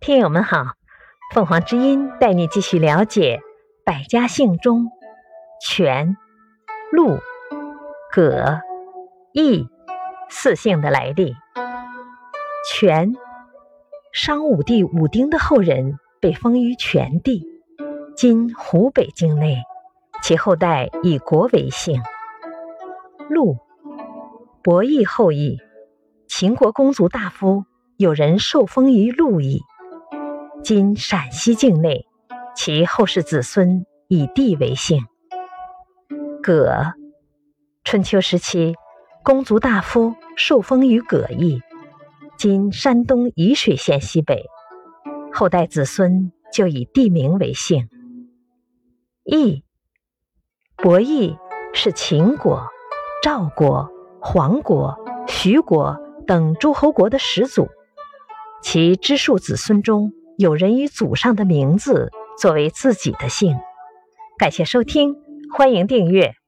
听友们好，凤凰之音带你继续了解百家姓中权、陆、葛、易四姓的来历。权，商武帝武丁的后人，被封于权地，今湖北境内。其后代以国为姓。陆，伯益后裔，秦国公族大夫，有人受封于陆邑。今陕西境内，其后世子孙以地为姓。葛，春秋时期，公族大夫受封于葛邑，今山东沂水县西北，后代子孙就以地名为姓。义，伯邑是秦国、赵国、黄国、徐国等诸侯国的始祖，其支庶子孙中。有人以祖上的名字作为自己的姓。感谢收听，欢迎订阅。